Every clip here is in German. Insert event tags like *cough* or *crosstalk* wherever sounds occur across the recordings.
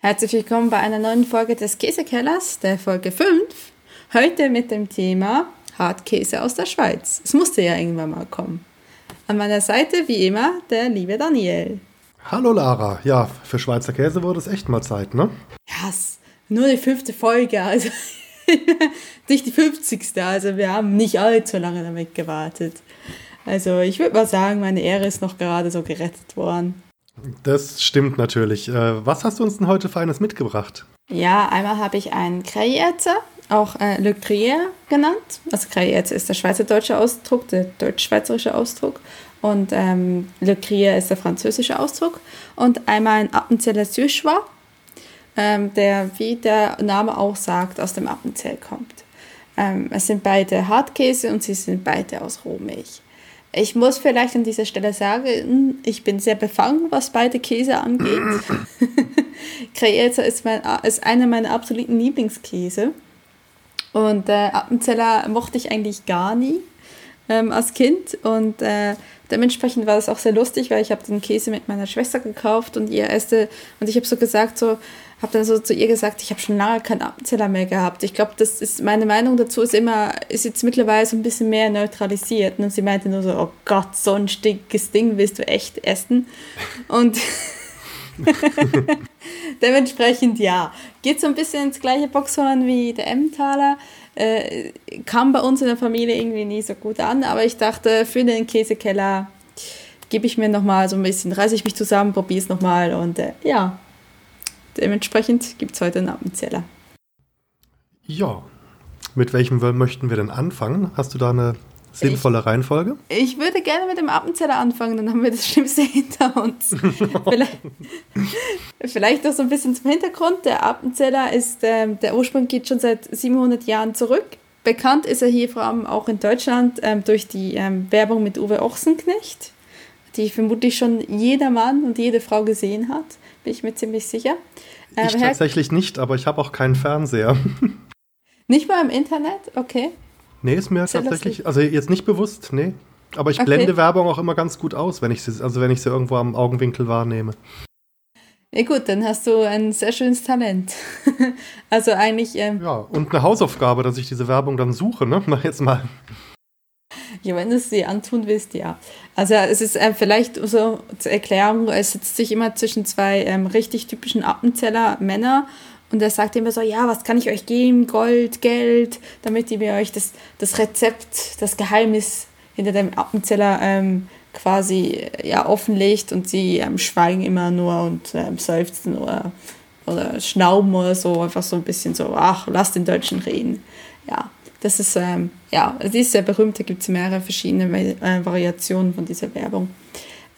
Herzlich willkommen bei einer neuen Folge des Käsekellers, der Folge 5. Heute mit dem Thema Hartkäse aus der Schweiz. Es musste ja irgendwann mal kommen. An meiner Seite, wie immer, der liebe Daniel. Hallo Lara. Ja, für Schweizer Käse wurde es echt mal Zeit, ne? Ja, nur die fünfte Folge, also *laughs* nicht die 50. Also wir haben nicht allzu lange damit gewartet. Also ich würde mal sagen, meine Ehre ist noch gerade so gerettet worden. Das stimmt natürlich. Äh, was hast du uns denn heute für eines mitgebracht? Ja, einmal habe ich einen Crayerze, auch äh, Le Crier genannt. Also Crayerze ist der schweizerdeutsche Ausdruck, der deutsch-schweizerische Ausdruck. Und ähm, Le Crier ist der französische Ausdruck. Und einmal ein Appenzeller Süßschwa, ähm, der, wie der Name auch sagt, aus dem Appenzell kommt. Ähm, es sind beide Hartkäse und sie sind beide aus Rohmilch. Ich muss vielleicht an dieser Stelle sagen, ich bin sehr befangen, was beide Käse angeht. *laughs* Creator ist, mein, ist einer meiner absoluten Lieblingskäse. Und äh, Appenzeller mochte ich eigentlich gar nie ähm, als Kind. Und äh, dementsprechend war das auch sehr lustig, weil ich habe den Käse mit meiner Schwester gekauft und ihr erste und ich habe so gesagt so habe dann so zu ihr gesagt, ich habe schon lange keinen Appenzeller mehr gehabt. Ich glaube, das ist meine Meinung dazu ist immer ist jetzt mittlerweile so ein bisschen mehr neutralisiert und sie meinte nur so, oh Gott, so ein stinkes Ding willst du echt essen und *laughs* dementsprechend ja, geht so ein bisschen ins gleiche Boxhorn wie der Emmentaler. Äh, kam bei uns in der Familie irgendwie nie so gut an, aber ich dachte, für den Käsekeller gebe ich mir nochmal so ein bisschen, reiße ich mich zusammen, probiere es nochmal und äh, ja, dementsprechend gibt es heute einen Appenzeller. Ja, mit welchem möchten wir denn anfangen? Hast du da eine sinnvolle ich, Reihenfolge? Ich würde gerne mit dem Appenzeller anfangen, dann haben wir das Schlimmste *laughs* hinter uns. *laughs* vielleicht, vielleicht noch so ein bisschen zum Hintergrund. Der Appenzeller ist, ähm, der Ursprung geht schon seit 700 Jahren zurück. Bekannt ist er hier vor allem auch in Deutschland ähm, durch die ähm, Werbung mit Uwe Ochsenknecht, die vermutlich schon jeder Mann und jede Frau gesehen hat, bin ich mir ziemlich sicher. ich ähm, tatsächlich nicht, aber ich habe auch keinen Fernseher. *laughs* Nicht mal im Internet? Okay. Nee, ist mir Sehr tatsächlich, lustig. also jetzt nicht bewusst, nee. Aber ich blende okay. Werbung auch immer ganz gut aus, wenn ich sie, also wenn ich sie irgendwo am Augenwinkel wahrnehme. Ja gut, dann hast du ein sehr schönes Talent. *laughs* also eigentlich. Ähm, ja, und eine Hausaufgabe, dass ich diese Werbung dann suche, ne? *laughs* Mach jetzt mal. Ja, wenn du es dir antun willst, ja. Also es ist äh, vielleicht so zur Erklärung, es setzt sich immer zwischen zwei ähm, richtig typischen Appenzeller Männer und er sagt immer so, ja, was kann ich euch geben? Gold, Geld, damit ihr mir euch das, das Rezept, das Geheimnis hinter dem Appenzeller ähm, quasi ja, offenlegt und sie ähm, schweigen immer nur und ähm, seufzen oder, oder schnauben oder so, einfach so ein bisschen so, ach, lass den Deutschen reden. Ja, das ist, ähm, ja, die ist sehr berühmt, da gibt es mehrere verschiedene äh, Variationen von dieser Werbung.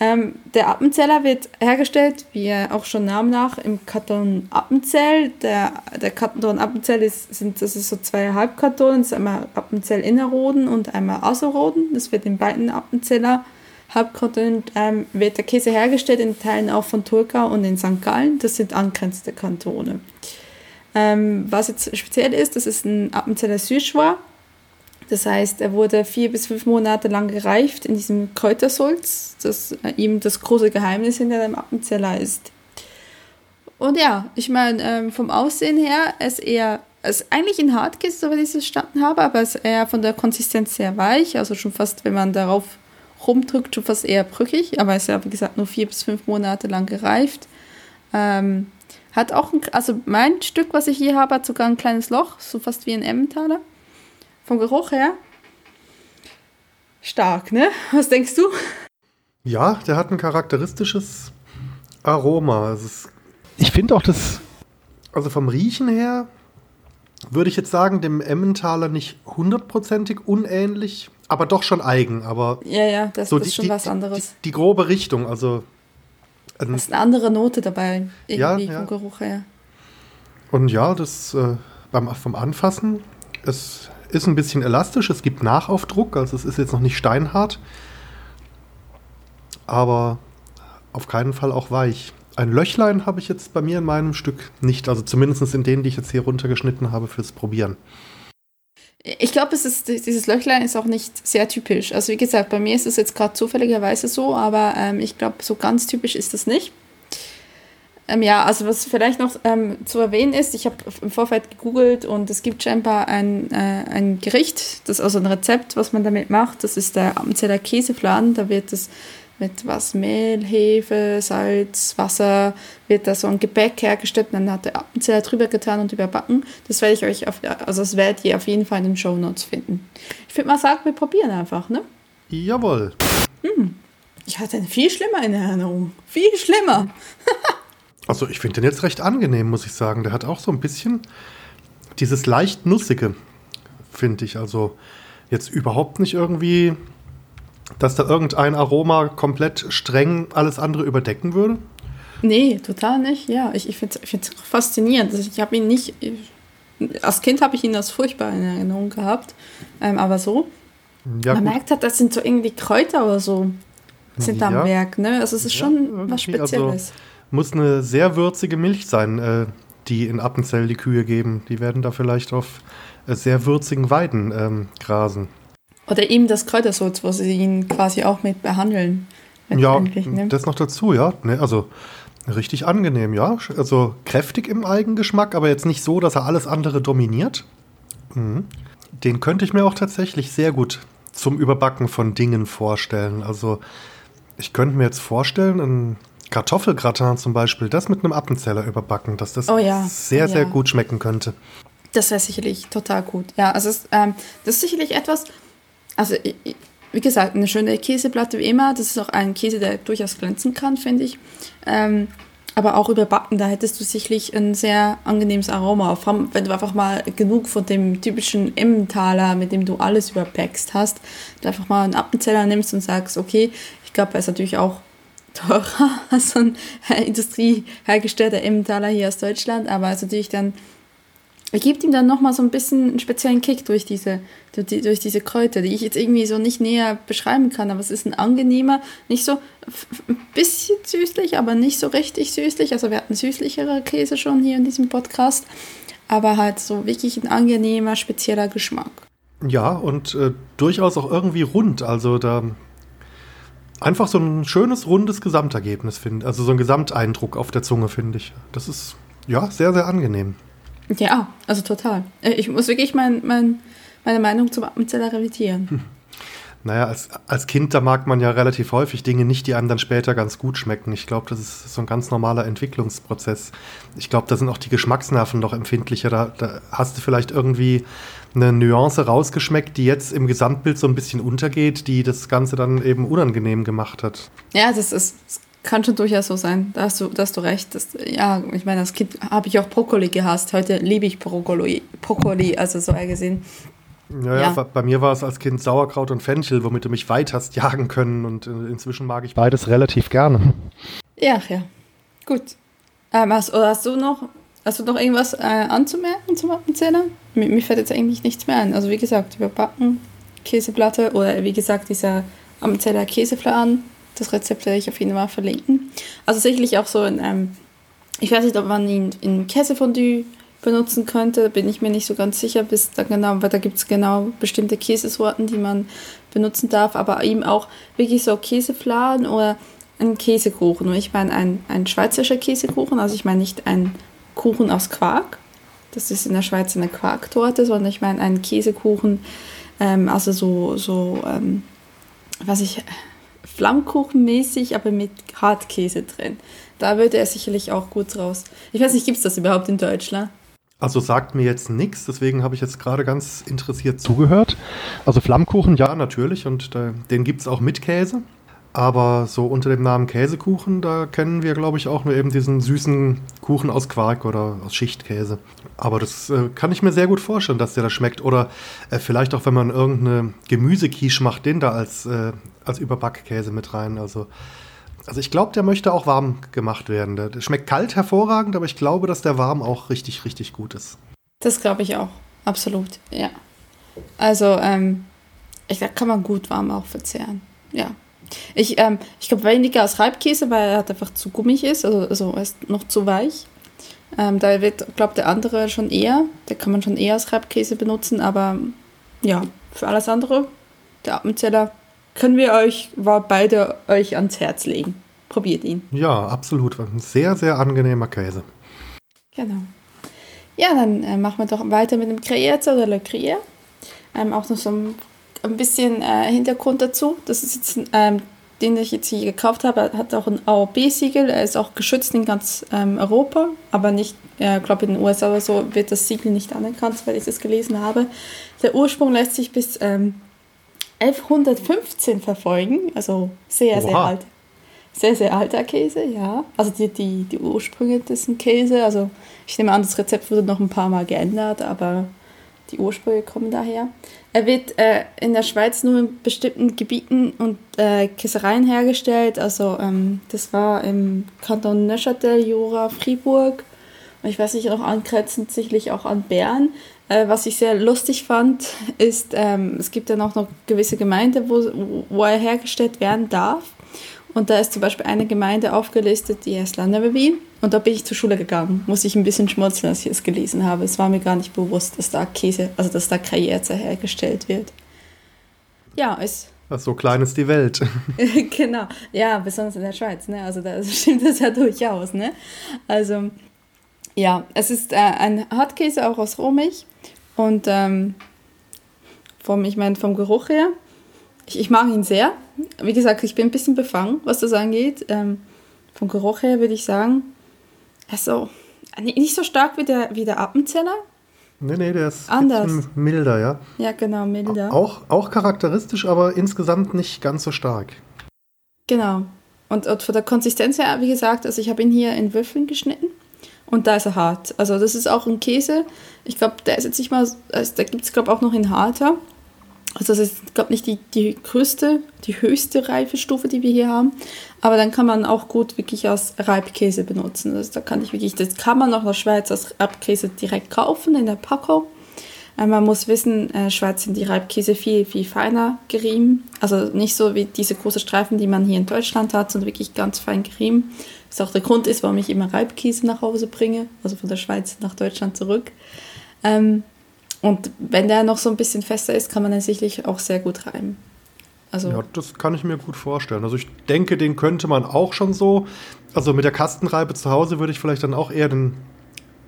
Ähm, der Appenzeller wird hergestellt, wie er auch schon Namen nach, im Karton Appenzell. Der, der Karton Appenzell ist, sind, das ist so zwei Halbkartonen, das ist einmal Appenzell Innerroden und einmal Außerroden. Das wird in beiden Appenzeller Halbkartonen ähm, wird der Käse hergestellt, in Teilen auch von Turkau und in St. Gallen. Das sind angrenzende Kantone. Ähm, was jetzt speziell ist, das ist ein Appenzeller Süßschwa. Das heißt, er wurde vier bis fünf Monate lang gereift in diesem Kräutersulz, das äh, ihm das große Geheimnis hinter dem Appenzeller ist. Und ja, ich meine, ähm, vom Aussehen her ist er ist eigentlich ein Hartkäse, so wie ich es verstanden habe, aber ist eher von der Konsistenz sehr weich, also schon fast, wenn man darauf rumdrückt, schon fast eher brüchig, aber ist ja, wie gesagt, nur vier bis fünf Monate lang gereift. Ähm, hat auch, ein, also mein Stück, was ich hier habe, hat sogar ein kleines Loch, so fast wie ein Emmentaler. Vom Geruch her stark, ne? Was denkst du? Ja, der hat ein charakteristisches Aroma. Ist, ich finde auch das, also vom Riechen her, würde ich jetzt sagen, dem Emmentaler nicht hundertprozentig unähnlich, aber doch schon eigen. Aber ja, ja, das, so das ist schon die, was anderes. Die, die, grobe Richtung, also. Ähm, das ist eine andere Note dabei, irgendwie ja, vom Geruch her. Und ja, das äh, beim, vom Anfassen, es ist ein bisschen elastisch, es gibt Nachaufdruck, also es ist jetzt noch nicht steinhart, aber auf keinen Fall auch weich. Ein Löchlein habe ich jetzt bei mir in meinem Stück nicht, also zumindest in denen, die ich jetzt hier runtergeschnitten habe fürs Probieren. Ich glaube, dieses Löchlein ist auch nicht sehr typisch. Also wie gesagt, bei mir ist es jetzt gerade zufälligerweise so, aber ähm, ich glaube, so ganz typisch ist das nicht. Ähm, ja, also was vielleicht noch ähm, zu erwähnen ist, ich habe im Vorfeld gegoogelt und es gibt scheinbar ein, äh, ein Gericht, das also ein Rezept, was man damit macht. Das ist der Amzeller Käsefladen. Da wird es mit was Mehl, Hefe, Salz, Wasser, wird da so ein Gebäck hergestellt und dann hat der Appenzeller drüber getan und überbacken. Das werde ich euch auf, also das werdet ihr auf jeden Fall in den Show Notes finden. Ich würde mal sagen, wir probieren einfach, ne? Jawohl. Hm. Ich hatte einen viel schlimmer in Erinnerung. Viel schlimmer. *laughs* Also ich finde den jetzt recht angenehm, muss ich sagen. Der hat auch so ein bisschen dieses leicht nussige, finde ich. Also jetzt überhaupt nicht irgendwie, dass da irgendein Aroma komplett streng alles andere überdecken würde. Nee, total nicht. Ja, ich, ich finde es faszinierend. Also ich habe ihn nicht, als Kind habe ich ihn als furchtbar in Erinnerung gehabt. Ähm, aber so, ja, man gut. merkt halt, das sind so irgendwie Kräuter oder so sind ja. am Werk. Ne? Also es ist ja, schon was Spezielles. Also, muss eine sehr würzige Milch sein, äh, die in Appenzell die Kühe geben. Die werden da vielleicht auf äh, sehr würzigen Weiden ähm, grasen. Oder eben das Kräutersalz, wo sie ihn quasi auch mit behandeln. Ja, ne? das noch dazu, ja. Ne, also richtig angenehm, ja. Also kräftig im Eigengeschmack, aber jetzt nicht so, dass er alles andere dominiert. Mhm. Den könnte ich mir auch tatsächlich sehr gut zum Überbacken von Dingen vorstellen. Also ich könnte mir jetzt vorstellen, ein Kartoffelgratin zum Beispiel, das mit einem Appenzeller überbacken, dass das oh ja. sehr, sehr ja. gut schmecken könnte. Das wäre sicherlich total gut. Ja, also es, ähm, das ist sicherlich etwas, also wie gesagt, eine schöne Käseplatte wie immer. Das ist auch ein Käse, der durchaus glänzen kann, finde ich. Ähm, aber auch überbacken, da hättest du sicherlich ein sehr angenehmes Aroma. Vor allem, wenn du einfach mal genug von dem typischen Emmentaler, mit dem du alles überpackst hast, du einfach mal einen Appenzeller nimmst und sagst, okay, ich glaube, er ist natürlich auch *laughs* teurer als ein industriehergestellter Emmentaler hier aus Deutschland, aber es ist natürlich dann, gibt ihm dann nochmal so ein bisschen einen speziellen Kick durch diese, durch, die, durch diese Kräuter, die ich jetzt irgendwie so nicht näher beschreiben kann, aber es ist ein angenehmer, nicht so ein bisschen süßlich, aber nicht so richtig süßlich. Also wir hatten süßlichere Käse schon hier in diesem Podcast, aber halt so wirklich ein angenehmer, spezieller Geschmack. Ja, und äh, durchaus auch irgendwie rund. Also da einfach so ein schönes, rundes Gesamtergebnis finde. Also so ein Gesamteindruck auf der Zunge, finde ich. Das ist ja sehr, sehr angenehm. Ja, also total. Äh, ich muss wirklich mein, mein, meine Meinung zum Appenzeller revidieren. Hm. Naja, als, als Kind, da mag man ja relativ häufig Dinge nicht, die einem dann später ganz gut schmecken. Ich glaube, das ist so ein ganz normaler Entwicklungsprozess. Ich glaube, da sind auch die Geschmacksnerven noch empfindlicher. Da, da hast du vielleicht irgendwie eine Nuance rausgeschmeckt, die jetzt im Gesamtbild so ein bisschen untergeht, die das Ganze dann eben unangenehm gemacht hat. Ja, das ist, das kann schon durchaus so sein. Da hast du, da hast du recht. Das, ja, ich meine, als Kind habe ich auch Brokkoli gehasst. Heute liebe ich Brokkoli, Brokkoli also so gesehen. Ja, ja, bei mir war es als Kind Sauerkraut und Fenchel, womit du mich weit hast jagen können. Und äh, inzwischen mag ich beides relativ gerne. Ja, ja. Gut. Ähm, hast, hast du noch Hast du noch irgendwas äh, anzumerken zum Appenzähler? Mir, mir, fällt jetzt eigentlich nichts mehr ein. Also wie gesagt, überbacken, Käseplatte oder wie gesagt dieser Appenzeller Käsefladen. Das Rezept werde ich auf jeden Fall verlinken. Also sicherlich auch so in ähm, ich weiß nicht, ob man ihn in Käsefondue benutzen könnte, bin ich mir nicht so ganz sicher, bis da genau, weil da gibt es genau bestimmte Käsesorten, die man benutzen darf, aber eben auch wirklich so Käsefladen oder ein Käsekuchen. Und ich meine ein, ein schweizerischer Käsekuchen, also ich meine nicht ein Kuchen aus Quark. Das ist in der Schweiz eine Quarktorte, sondern ich meine einen Käsekuchen, ähm, also so, so ähm, was ich, Flammkuchenmäßig, aber mit Hartkäse drin. Da würde er sicherlich auch gut raus. Ich weiß nicht, gibt es das überhaupt in Deutschland? Also sagt mir jetzt nichts, deswegen habe ich jetzt gerade ganz interessiert zugehört. Also Flammkuchen, ja, natürlich, und äh, den gibt es auch mit Käse. Aber so unter dem Namen Käsekuchen, da kennen wir, glaube ich, auch nur eben diesen süßen Kuchen aus Quark oder aus Schichtkäse. Aber das äh, kann ich mir sehr gut vorstellen, dass der da schmeckt. Oder äh, vielleicht auch, wenn man irgendeine Gemüsequiche macht, den da als, äh, als Überbackkäse mit rein. Also, also ich glaube, der möchte auch warm gemacht werden. Der, der schmeckt kalt hervorragend, aber ich glaube, dass der warm auch richtig, richtig gut ist. Das glaube ich auch. Absolut, ja. Also, ähm, ich, da kann man gut warm auch verzehren. Ja. Ich, ähm, ich glaube weniger als Reibkäse, weil er halt einfach zu gummig ist, also, also er ist noch zu weich. Ähm, da wird, glaube der andere schon eher, der kann man schon eher als Reibkäse benutzen, aber ja, für alles andere, der Appenzeller, können wir euch, war beide euch ans Herz legen. probiert ihn. Ja, absolut. Ein sehr, sehr angenehmer Käse. Genau. Ja, dann äh, machen wir doch weiter mit dem Creierza oder Le Crier. Ähm, auch noch so ein, ein bisschen äh, Hintergrund dazu. Das ist jetzt, ähm, den ich jetzt hier gekauft habe, hat auch ein AOB-Siegel. Er ist auch geschützt in ganz ähm, Europa, aber nicht, ich äh, glaube in den USA oder so wird das Siegel nicht anerkannt, weil ich es gelesen habe. Der Ursprung lässt sich bis ähm, 1115 verfolgen, also sehr, Oha. sehr alt. Sehr, sehr alter Käse, ja. Also die, die, die Ursprünge des Käse, also ich nehme an, das Rezept wurde noch ein paar Mal geändert, aber die Ursprünge kommen daher. Er wird äh, in der Schweiz nur in bestimmten Gebieten und äh, Käsereien hergestellt. Also ähm, das war im Kanton Neuchâtel, Jura, Fribourg. Und ich weiß nicht, auch angrenzend sicherlich auch an Bern. Äh, was ich sehr lustig fand, *laughs* ist, ähm, es gibt dann auch noch gewisse Gemeinden, wo, wo er hergestellt werden darf. Und da ist zum Beispiel eine Gemeinde aufgelistet, die heißt Landerweby. Und da bin ich zur Schule gegangen. Muss ich ein bisschen schmunzeln, als ich es gelesen habe. Es war mir gar nicht bewusst, dass da Käse, also dass da Karriere hergestellt wird. Ja, ist. So klein ist die Welt. *laughs* genau. Ja, besonders in der Schweiz, ne? Also da *laughs* stimmt das ja durchaus, ne? Also, ja, es ist äh, ein Hartkäse auch aus Rohmilch. Und ähm, vom, ich meine, vom Geruch her, ich, ich mag ihn sehr. Wie gesagt, ich bin ein bisschen befangen, was das angeht. Ähm, vom Geruch her würde ich sagen, also nicht so stark wie der, wie der Appenzeller. Nee, nee, der ist Anders. milder, ja. Ja, genau, milder. Auch, auch charakteristisch, aber insgesamt nicht ganz so stark. Genau. Und, und von der Konsistenz her, wie gesagt, also ich habe ihn hier in Würfeln geschnitten und da ist er hart. Also das ist auch ein Käse. Ich glaube, der ist jetzt nicht mal, also da gibt es glaube auch noch in harter. Also das ist, glaube nicht die, die größte, die höchste Reifestufe, die wir hier haben. Aber dann kann man auch gut wirklich als Reibkäse benutzen. Also da kann ich wirklich, das kann man auch in der Schweiz als Reibkäse direkt kaufen in der Packung. Äh, man muss wissen, in äh, Schweiz sind die Reibkäse viel, viel feiner gerieben. Also nicht so wie diese großen Streifen, die man hier in Deutschland hat, sondern wirklich ganz fein gerieben. Was auch der Grund ist, warum ich immer Reibkäse nach Hause bringe, also von der Schweiz nach Deutschland zurück. Ähm, und wenn der noch so ein bisschen fester ist, kann man den sicherlich auch sehr gut reiben. Also ja, das kann ich mir gut vorstellen. Also ich denke, den könnte man auch schon so. Also mit der Kastenreibe zu Hause würde ich vielleicht dann auch eher den,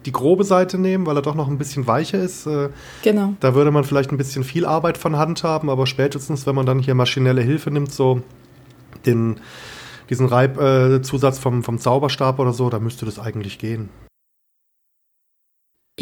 die grobe Seite nehmen, weil er doch noch ein bisschen weicher ist. Äh, genau. Da würde man vielleicht ein bisschen viel Arbeit von Hand haben, aber spätestens, wenn man dann hier maschinelle Hilfe nimmt, so den, diesen Reibzusatz äh, vom, vom Zauberstab oder so, da müsste das eigentlich gehen.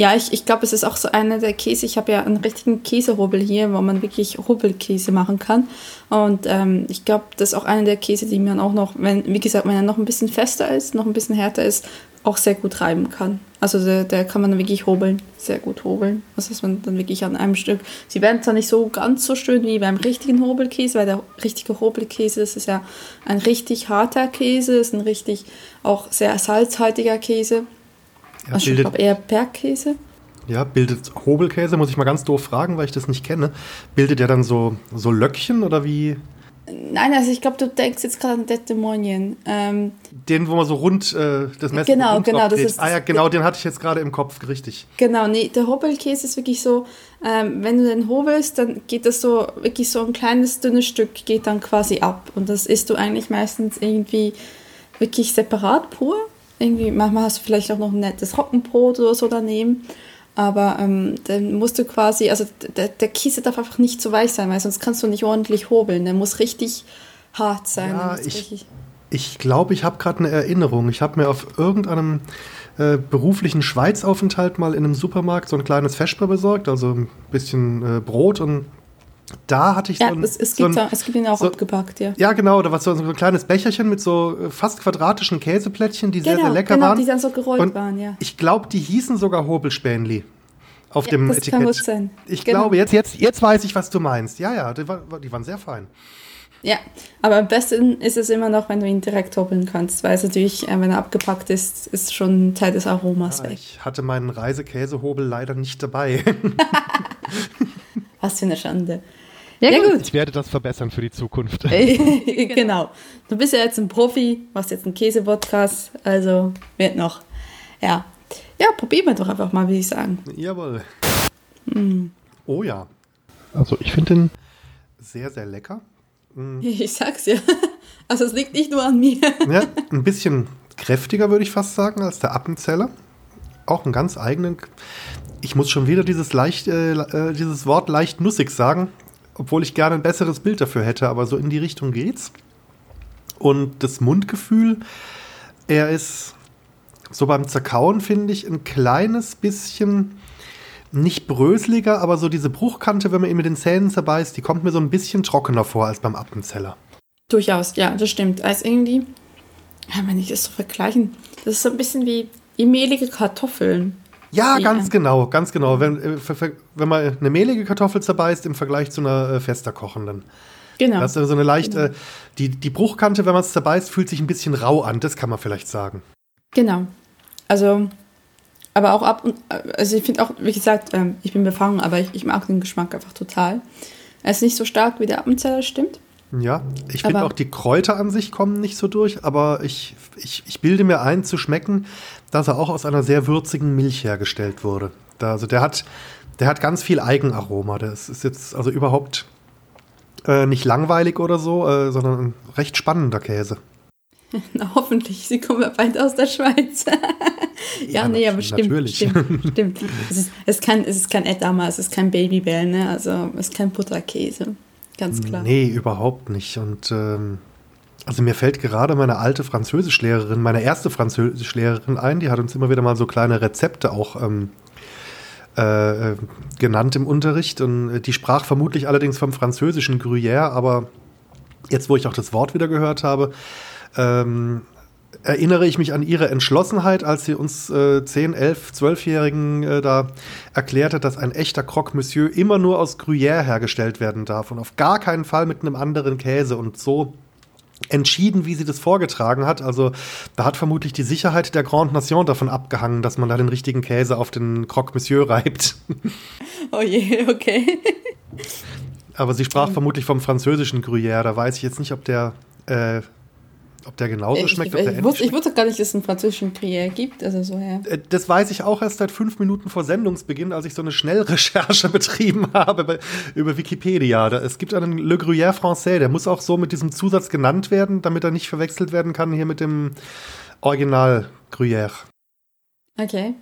Ja, ich, ich glaube, es ist auch so einer der Käse. Ich habe ja einen richtigen Käsehobel hier, wo man wirklich Hobelkäse machen kann. Und ähm, ich glaube, das ist auch einer der Käse, die man auch noch, wenn, wie gesagt, wenn er noch ein bisschen fester ist, noch ein bisschen härter ist, auch sehr gut reiben kann. Also der, der kann man wirklich hobeln, sehr gut hobeln. Also dass man dann wirklich an einem Stück. Sie werden zwar nicht so ganz so schön wie beim richtigen Hobelkäse, weil der richtige Hobelkäse, das ist ja ein richtig harter Käse, ist ein richtig auch sehr salzhaltiger Käse. Ja, also ich glaube eher Bergkäse. Ja, bildet Hobelkäse, muss ich mal ganz doof fragen, weil ich das nicht kenne. Bildet der dann so, so Löckchen oder wie? Nein, also ich glaube, du denkst jetzt gerade an Detemonien. Ähm, den, wo man so rund äh, das Messer Genau, rund genau. Das ist, ah ja, genau, den hatte ich jetzt gerade im Kopf, richtig. Genau, nee, der Hobelkäse ist wirklich so, ähm, wenn du den hobelst, dann geht das so, wirklich so ein kleines, dünnes Stück geht dann quasi ab. Und das isst du eigentlich meistens irgendwie wirklich separat pur. Irgendwie, manchmal hast du vielleicht auch noch ein nettes Roggenbrot oder so daneben. Aber ähm, dann musst du quasi, also der, der Käse darf einfach nicht zu weich sein, weil sonst kannst du nicht ordentlich hobeln. Der muss richtig hart sein. Ja, ich ich glaube, ich habe gerade eine Erinnerung. Ich habe mir auf irgendeinem äh, beruflichen Schweizaufenthalt mal in einem Supermarkt so ein kleines Feschbar besorgt, also ein bisschen äh, Brot und da hatte ich ja, so ein. Es, es, gibt, so ein, es gibt ihn auch so, abgepackt, ja. Ja, genau. Da war so, ein kleines Becherchen mit so äh, fast quadratischen Käseplättchen, die genau, sehr, sehr lecker genau, waren. die dann so gerollt und waren, ja. Ich glaube, die hießen sogar Hobelspänli auf ja, dem das Etikett. Kann gut sein. Ich genau. glaube, jetzt, jetzt, jetzt weiß ich, was du meinst. Ja, ja, die, war, die waren sehr fein. Ja, aber am besten ist es immer noch, wenn du ihn direkt hobeln kannst, weil es natürlich, äh, wenn er abgepackt ist, ist schon ein Teil des Aromas ja, weg. Ich hatte meinen Reisekäsehobel leider nicht dabei. *laughs* was für eine Schande. Ja, ja gut. Ich werde das verbessern für die Zukunft. *laughs* genau. Du bist ja jetzt ein Profi, machst jetzt einen Käse-Podcast, also wird noch. Ja. Ja, probieren wir doch einfach mal, würde ich sagen. Jawohl. Mm. Oh ja. Also ich finde den sehr, sehr lecker. Mm. *laughs* Ich sag's ja. Also es liegt nicht nur an mir. Ja, ein bisschen kräftiger, würde ich fast sagen, als der Appenzeller. Auch einen ganz eigenen. Ich muss schon wieder dieses, leicht, äh, äh, dieses Wort leicht nussig sagen, obwohl ich gerne ein besseres Bild dafür hätte, aber so in die Richtung geht's. Und das Mundgefühl, er ist so beim Zerkauen, finde ich, ein kleines bisschen nicht bröseliger, aber so diese Bruchkante, wenn man ihn mit den Zähnen zerbeißt, die kommt mir so ein bisschen trockener vor als beim Appenzeller. Durchaus, ja, das stimmt. Als irgendwie, wenn ich das so vergleichen, das ist so ein bisschen wie, wie mehlige Kartoffeln. Ja, die, ganz genau, ganz genau. Wenn, äh, wenn man eine mehlige Kartoffel zerbeißt im Vergleich zu einer äh, fester kochenden. Genau. Das ist so eine leicht, genau. äh, die, die Bruchkante, wenn man es zerbeißt, fühlt sich ein bisschen rau an, das kann man vielleicht sagen. Genau. Also, aber auch ab und, also ich finde auch, wie gesagt, ähm, ich bin befangen, aber ich, ich mag den Geschmack einfach total. Er ist nicht so stark wie der Appenzeller, stimmt. Ja, ich finde auch die Kräuter an sich kommen nicht so durch, aber ich, ich, ich bilde mir ein zu schmecken, dass er auch aus einer sehr würzigen Milch hergestellt wurde. Da, also der hat, der hat ganz viel Eigenaroma. Das ist jetzt also überhaupt äh, nicht langweilig oder so, äh, sondern ein recht spannender Käse. *laughs* Na, hoffentlich, sie kommen ja bald aus der Schweiz. *laughs* ja, ja, nee, aber stimmt. Natürlich. Stimmt, *laughs* stimmt. Es, ist, es, kein, es ist kein Edammer, es ist kein Babybell, ne? Also es ist kein Butterkäse. Ganz klar. Nee, überhaupt nicht. Und ähm, also mir fällt gerade meine alte Französischlehrerin, meine erste Französischlehrerin ein, die hat uns immer wieder mal so kleine Rezepte auch ähm, äh, genannt im Unterricht. Und die sprach vermutlich allerdings vom französischen Gruyère, aber jetzt, wo ich auch das Wort wieder gehört habe, ähm, erinnere ich mich an ihre Entschlossenheit, als sie uns äh, 10, 11, 12-Jährigen äh, da erklärte, dass ein echter Croque Monsieur immer nur aus Gruyère hergestellt werden darf und auf gar keinen Fall mit einem anderen Käse und so entschieden, wie sie das vorgetragen hat. Also da hat vermutlich die Sicherheit der Grande Nation davon abgehangen, dass man da den richtigen Käse auf den Croque Monsieur reibt. *laughs* Oh je, okay. Aber sie sprach vermutlich vom französischen Gruyère. Da weiß ich jetzt nicht, ob der äh, ob der genauso ich, schmeckt, ich, ob der ich, wusste, ich wusste gar nicht, dass es einen französischen Gruyère gibt. Also so, ja. Äh, das weiß ich auch erst seit fünf Minuten vor Sendungsbeginn, als ich so eine Schnellrecherche *laughs* betrieben habe bei, über Wikipedia. Da, es gibt einen Le Gruyère Français, der muss auch so mit diesem Zusatz genannt werden, damit er nicht verwechselt werden kann hier mit dem Original Gruyère. Okay.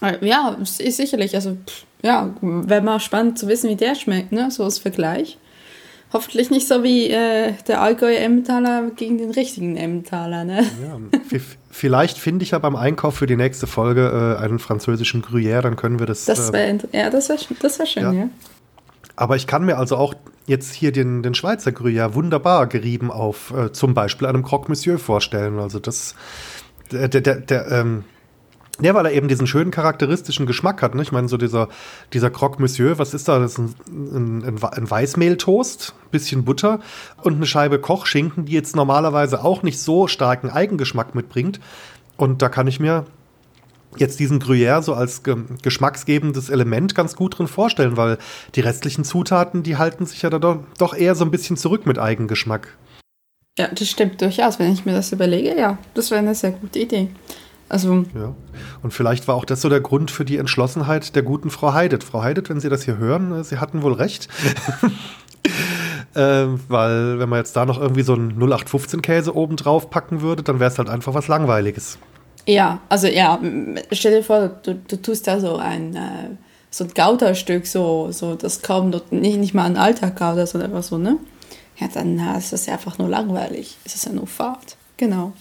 Äh, ja, ist sicherlich. Also, ja, wäre mal spannend zu wissen, wie der schmeckt, ne? So als Vergleich. Hoffentlich nicht so wie äh, der Allgäuer Emmentaler gegen den richtigen Emmentaler. Ne? Ja, vielleicht finde ich ja beim Einkauf für die nächste Folge äh, einen französischen Gruyère, dann können wir das. das wär, äh, ja, das wäre das wär schön, ja. ja. Aber ich kann mir also auch jetzt hier den, den Schweizer Gruyère wunderbar gerieben auf äh, zum Beispiel einem Croque Monsieur vorstellen. Also das, der, der, der, ähm, ja, weil er eben diesen schönen charakteristischen Geschmack hat. Ne? Ich meine, so dieser, dieser Croque Monsieur, was ist da? Das ist ein, ein, ein Weißmehltoast, bisschen Butter und eine Scheibe Kochschinken, die jetzt normalerweise auch nicht so starken Eigengeschmack mitbringt. Und da kann ich mir jetzt diesen Gruyère so als ge geschmacksgebendes Element ganz gut drin vorstellen, weil die restlichen Zutaten, die halten sich ja da doch, doch eher so ein bisschen zurück mit Eigengeschmack. Ja, das stimmt durchaus. Wenn ich mir das überlege, ja, das wäre eine sehr gute Idee. Also. Ja. Und vielleicht war auch das so der Grund für die Entschlossenheit der guten Frau Heidet. Frau Heidet, wenn Sie das hier hören, äh, Sie hatten wohl recht. *laughs* äh, weil, wenn man jetzt da noch irgendwie so einen 0815-Käse oben drauf packen würde, dann wäre es halt einfach was Langweiliges. Ja, also ja, stell dir vor, du, du tust da so ein, äh, so ein Gouda-Stück, so, so, das kaum nicht, nicht mal ein alter Gouda, sondern einfach so, ne? Ja, dann na, ist das ja einfach nur langweilig. Es ist ja nur Fahrt. Genau.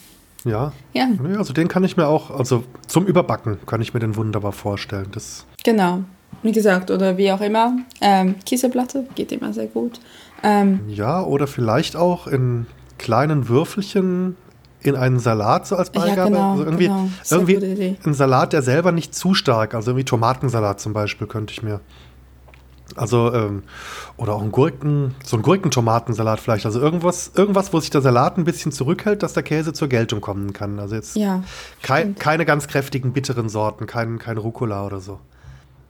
Ja. Ja. Also den kann ich mir auch, also zum Überbacken kann ich mir den wunderbar vorstellen. Das genau. Wie gesagt, oder wie auch immer. Ähm, Käseplatte geht immer sehr gut. Ähm, ja, oder vielleicht auch in kleinen Würfelchen in einen Salat so als Beigabe. Ja, genau, also irgendwie genau. irgendwie ein Salat, der selber nicht zu stark, also irgendwie Tomatensalat zum Beispiel könnte ich mir also, ähm, oder auch ein Gurken, so ein Gurkentomatensalat vielleicht. Also irgendwas, irgendwas, wo sich der Salat ein bisschen zurückhält, dass der Käse zur Geltung kommen kann. Also jetzt ja, kei keine ganz kräftigen, bitteren Sorten, kein, kein Rucola oder so.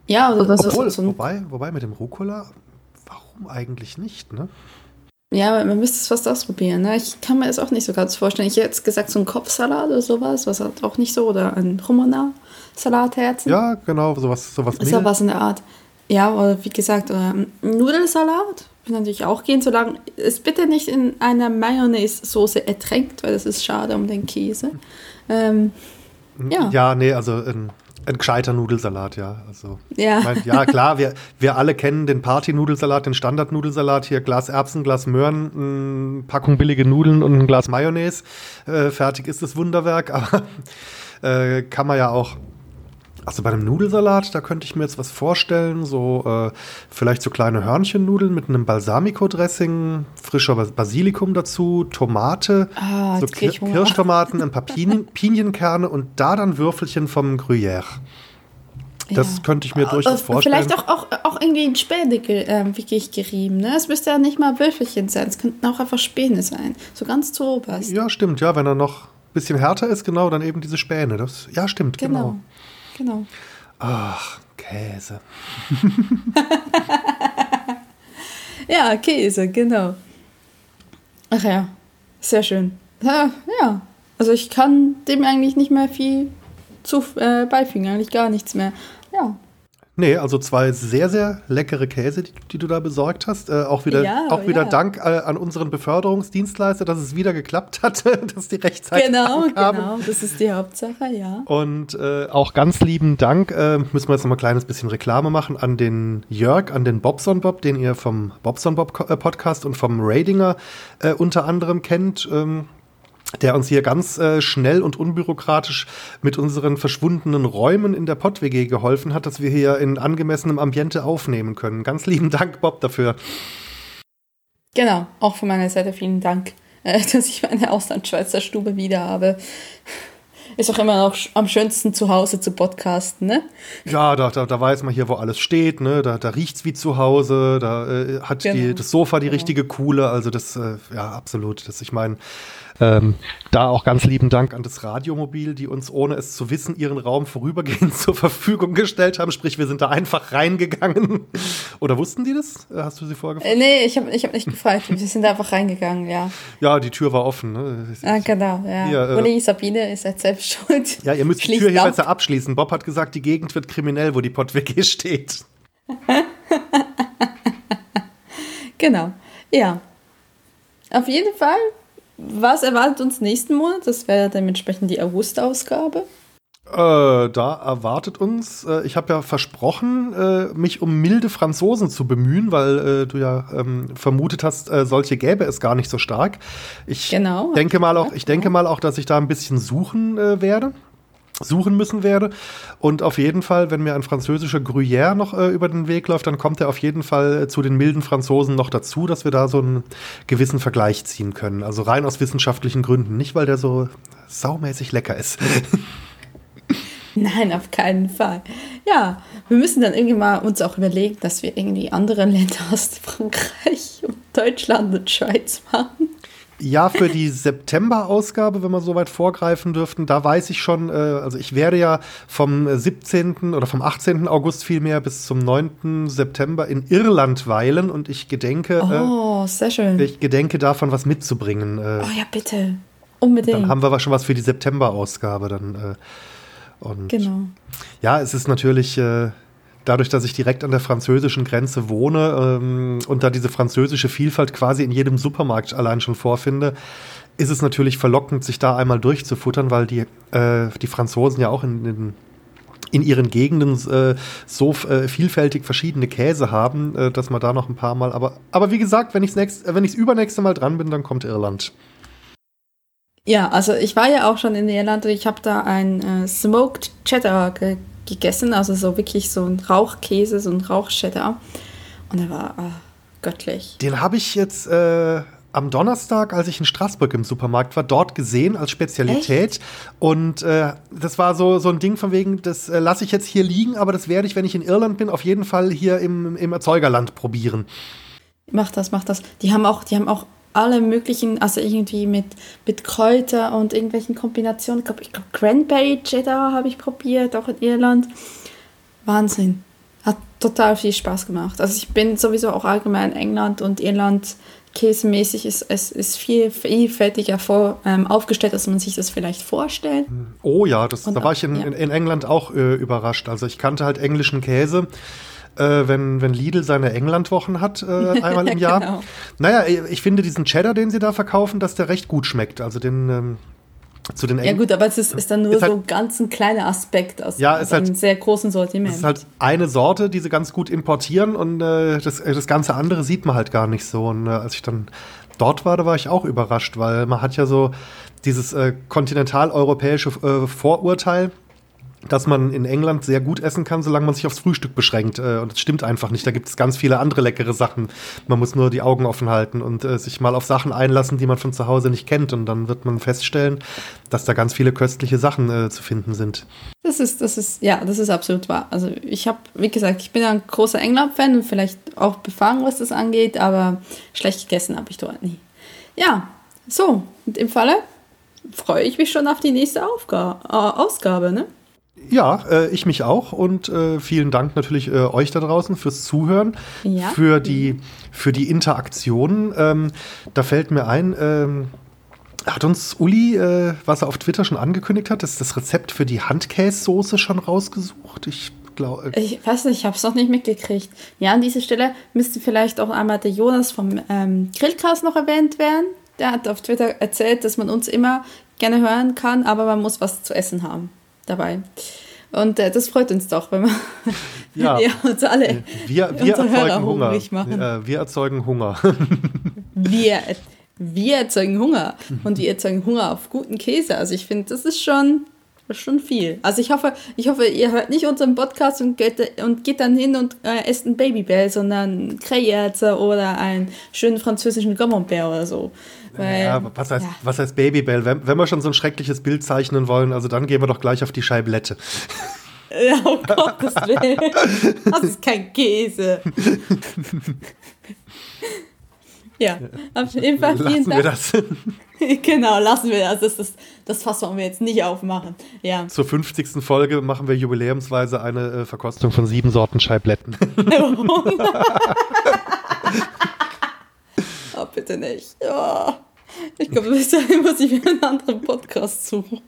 Ja, also das Obwohl, ist so wobei, wobei mit dem Rucola, warum eigentlich nicht, ne? Ja, man müsste es fast ausprobieren. Ne? Ich kann mir das auch nicht so ganz vorstellen. Ich hätte jetzt gesagt, so ein Kopfsalat oder sowas, was halt auch nicht so, oder ein Romana-Salatherzen. Ja, genau, sowas, sowas. Ist ja was in der Art. Ja, oder wie gesagt, oder Nudelsalat würde natürlich auch gehen, solange es bitte nicht in einer Mayonnaise-Soße ertränkt, weil das ist schade um den Käse. Ähm, ja. ja, nee, also ein, ein gescheiter Nudelsalat, ja. Also, ja. Mein, ja, klar, wir, *laughs* wir alle kennen den Party-Nudelsalat, den Standard-Nudelsalat, hier Glas Erbsen, Glas Möhren, eine Packung billige Nudeln und ein Glas Mayonnaise. Äh, fertig ist das Wunderwerk, *laughs* aber äh, kann man ja auch also bei einem Nudelsalat, da könnte ich mir jetzt was vorstellen, so äh, vielleicht so kleine Hörnchennudeln mit einem Balsamico-Dressing, frischer Basilikum dazu, Tomate, ah, so Kir Kirschtomaten, ein paar *laughs* Pin Pinienkerne und da dann Würfelchen vom Gruyère. Das ja. könnte ich mir durchaus vorstellen. Vielleicht auch, auch, auch irgendwie in Späne äh, wirklich gerieben. Ne? Es müsste ja nicht mal Würfelchen sein. Es könnten auch einfach Späne sein. So ganz zu oberst. Ja, stimmt. Ja, wenn er noch ein bisschen härter ist, genau, dann eben diese Späne. Das, ja, stimmt, genau. genau. Genau. Ach, Käse. *laughs* ja, Käse, genau. Ach ja, sehr schön. Ja, ja, also ich kann dem eigentlich nicht mehr viel zu, äh, beifügen, eigentlich gar nichts mehr. Ja, Nee, also zwei sehr, sehr leckere Käse, die, die du da besorgt hast. Äh, auch wieder, ja, auch wieder ja. Dank äh, an unseren Beförderungsdienstleister, dass es wieder geklappt hat, *laughs* dass die rechtzeitig Genau, genau, das ist die Hauptsache, ja. Und äh, auch ganz lieben Dank, äh, müssen wir jetzt noch mal ein kleines bisschen Reklame machen, an den Jörg, an den Bobson Bob, den ihr vom Bobson Bob äh, Podcast und vom Radinger äh, unter anderem kennt. Ähm, der uns hier ganz äh, schnell und unbürokratisch mit unseren verschwundenen Räumen in der Pott-WG geholfen hat, dass wir hier in angemessenem Ambiente aufnehmen können. Ganz lieben Dank, Bob, dafür. Genau, auch von meiner Seite vielen Dank, äh, *laughs* dass ich meine Auslandschweizer Stube wieder habe. Ist auch immer noch am schönsten zu Hause zu podcasten, ne? Ja, da, da, da weiß man hier, wo alles steht, ne? Da, da es wie zu Hause, da äh, hat genau. die, das Sofa die genau. richtige Kuhle, also das, äh, ja, absolut. Das, ich meine, ähm, da auch ganz lieben Dank an das Radiomobil, die uns, ohne es zu wissen, ihren Raum vorübergehend *laughs* zur Verfügung gestellt haben. Sprich, wir sind da einfach reingegangen. *laughs* Oder wussten die das? Äh, hast du sie vorgefragt? Äh, nee, ich habe ich hab nicht gefragt. wir sind da einfach reingegangen, ja. Ja, die Tür war offen. Ne? Ah, genau, ja. Hier, äh, Uli, Sabine ist halt selbst schuld. Ja, ihr müsst Schließt die Tür hier besser abschließen. Bob hat gesagt, die Gegend wird kriminell, wo die Pott-WG steht. *laughs* genau. Ja. Auf jeden Fall was erwartet uns nächsten Monat? Das wäre dementsprechend die August-Ausgabe. Äh, da erwartet uns, äh, ich habe ja versprochen, äh, mich um milde Franzosen zu bemühen, weil äh, du ja ähm, vermutet hast, äh, solche gäbe es gar nicht so stark. Ich genau, denke mal auch, ich denke mal auch, dass ich da ein bisschen suchen äh, werde suchen müssen werde. Und auf jeden Fall, wenn mir ein französischer Gruyère noch äh, über den Weg läuft, dann kommt er auf jeden Fall äh, zu den milden Franzosen noch dazu, dass wir da so einen gewissen Vergleich ziehen können. Also rein aus wissenschaftlichen Gründen, nicht weil der so saumäßig lecker ist. *laughs* Nein, auf keinen Fall. Ja, wir müssen dann irgendwie mal uns auch überlegen, dass wir irgendwie andere Länder aus Frankreich und Deutschland und Schweiz machen. Ja, für die *laughs* September-Ausgabe, wenn wir so weit vorgreifen dürften, da weiß ich schon, äh, also ich werde ja vom 17. oder vom 18. August vielmehr bis zum 9. September in Irland weilen und ich gedenke, äh, oh, äh, sehr schön. ich gedenke davon was mitzubringen. Äh, oh ja, bitte. Unbedingt. Dann haben wir schon was für die September-Ausgabe dann. Äh, und genau. Ja, es ist natürlich äh, dadurch, dass ich direkt an der französischen Grenze wohne ähm, und da diese französische Vielfalt quasi in jedem Supermarkt allein schon vorfinde, ist es natürlich verlockend, sich da einmal durchzufuttern, weil die, äh, die Franzosen ja auch in, in, in ihren Gegenden äh, so äh, vielfältig verschiedene Käse haben, äh, dass man da noch ein paar Mal. Aber, aber wie gesagt, wenn ich wenn übernächste Mal dran bin, dann kommt Irland. Ja, also ich war ja auch schon in Irland und ich habe da ein äh, Smoked Cheddar ge gegessen, also so wirklich so ein Rauchkäse, so ein Rauchcheddar. Und er war oh, göttlich. Den habe ich jetzt äh, am Donnerstag, als ich in Straßburg im Supermarkt war, dort gesehen als Spezialität. Echt? Und äh, das war so, so ein Ding von wegen, das äh, lasse ich jetzt hier liegen, aber das werde ich, wenn ich in Irland bin, auf jeden Fall hier im, im Erzeugerland probieren. Mach das, mach das. Die haben auch, die haben auch alle möglichen, also irgendwie mit, mit Kräuter und irgendwelchen Kombinationen. Ich glaube, ich glaub, Cranberry Cheddar habe ich probiert, auch in Irland. Wahnsinn. Hat total viel Spaß gemacht. Also ich bin sowieso auch allgemein England und Irland käsemäßig ist es ist viel vielfältiger vor, ähm, aufgestellt, als man sich das vielleicht vorstellt. Oh ja, das, da war ich in, ja. in England auch äh, überrascht. Also ich kannte halt englischen Käse äh, wenn, wenn Lidl seine Englandwochen hat, äh, *laughs* einmal im Jahr. genau. Naja, ich finde diesen Cheddar, den sie da verkaufen, dass der recht gut schmeckt. Also den. Ähm, zu den ja gut, aber es ist, ist dann nur ist so halt, ganz ein kleiner Aspekt aus, ja, aus einem halt, sehr großen Sortiment. Es ist halt eine Sorte, die sie ganz gut importieren und äh, das, das ganze andere sieht man halt gar nicht so. Und äh, als ich dann dort war, da war ich auch überrascht, weil man hat ja so dieses äh, kontinentaleuropäische äh, Vorurteil, dass man in England sehr gut essen kann, solange man sich aufs Frühstück beschränkt. Äh, und das stimmt einfach nicht. Da gibt es ganz viele andere leckere Sachen. Man muss nur die Augen offen halten und äh, sich mal auf Sachen einlassen, die man von zu Hause nicht kennt. Und dann wird man feststellen, dass da ganz viele köstliche Sachen äh, zu finden sind. Das ist, das ist, ja, das ist absolut wahr. Also ich habe, wie gesagt, ich bin ein großer England-Fan und vielleicht auch befangen, was das angeht, aber schlecht gegessen habe ich dort nie. Ja, so, und im Falle freue ich mich schon auf die nächste Aufga äh, Ausgabe, ne? Ja, äh, ich mich auch und äh, vielen Dank natürlich äh, euch da draußen fürs Zuhören, ja. für, die, für die Interaktion. Ähm, da fällt mir ein, ähm, hat uns Uli, äh, was er auf Twitter schon angekündigt hat, ist das Rezept für die Handkäsesoße schon rausgesucht? Ich glaube. Äh, ich weiß nicht, ich habe es noch nicht mitgekriegt. Ja, an dieser Stelle müsste vielleicht auch einmal der Jonas vom ähm, Grillcast noch erwähnt werden. Der hat auf Twitter erzählt, dass man uns immer gerne hören kann, aber man muss was zu essen haben dabei. Und äh, das freut uns doch, wenn wir, *laughs* ja. *laughs* ja uns alle wir, wir erzeugen Hunger. Machen. Äh, wir erzeugen Hunger. *laughs* wir, wir erzeugen Hunger und wir erzeugen Hunger auf guten Käse. Also ich finde, das ist schon, das ist schon viel. Also ich hoffe, ich hoffe, ihr hört nicht unseren Podcast und geht, und geht dann hin und äh, esst ein Babybell, sondern Kreyerze oder einen schönen französischen Camembert oder so. Weil, ja, was heißt, ja. was heißt Babybell? Wenn, wenn wir schon so ein schreckliches Bild zeichnen wollen, also dann gehen wir doch gleich auf die Scheiblette. Ja, um *laughs* Gottes Willen. Das ist kein Käse. Ja, auf jeden Fall vielen lassen Dank. Wir das. *laughs* genau, lassen wir das. Das, das. Das Fass wollen wir jetzt nicht aufmachen. Ja. Zur 50. Folge machen wir jubiläumsweise eine äh, Verkostung von sieben Sorten Scheibletten. *laughs* oh, bitte nicht. Oh. Ich glaube, bis dahin muss ich mir einen anderen Podcast suchen.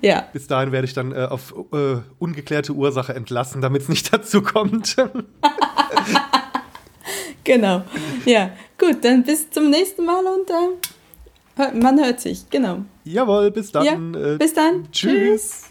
ja. Bis dahin werde ich dann äh, auf äh, ungeklärte Ursache entlassen, damit es nicht dazu kommt. *laughs* genau. Ja, gut, dann bis zum nächsten Mal und äh, man hört sich. Genau. Jawohl, bis dann. Ja, bis dann. Tschüss. Tschüss.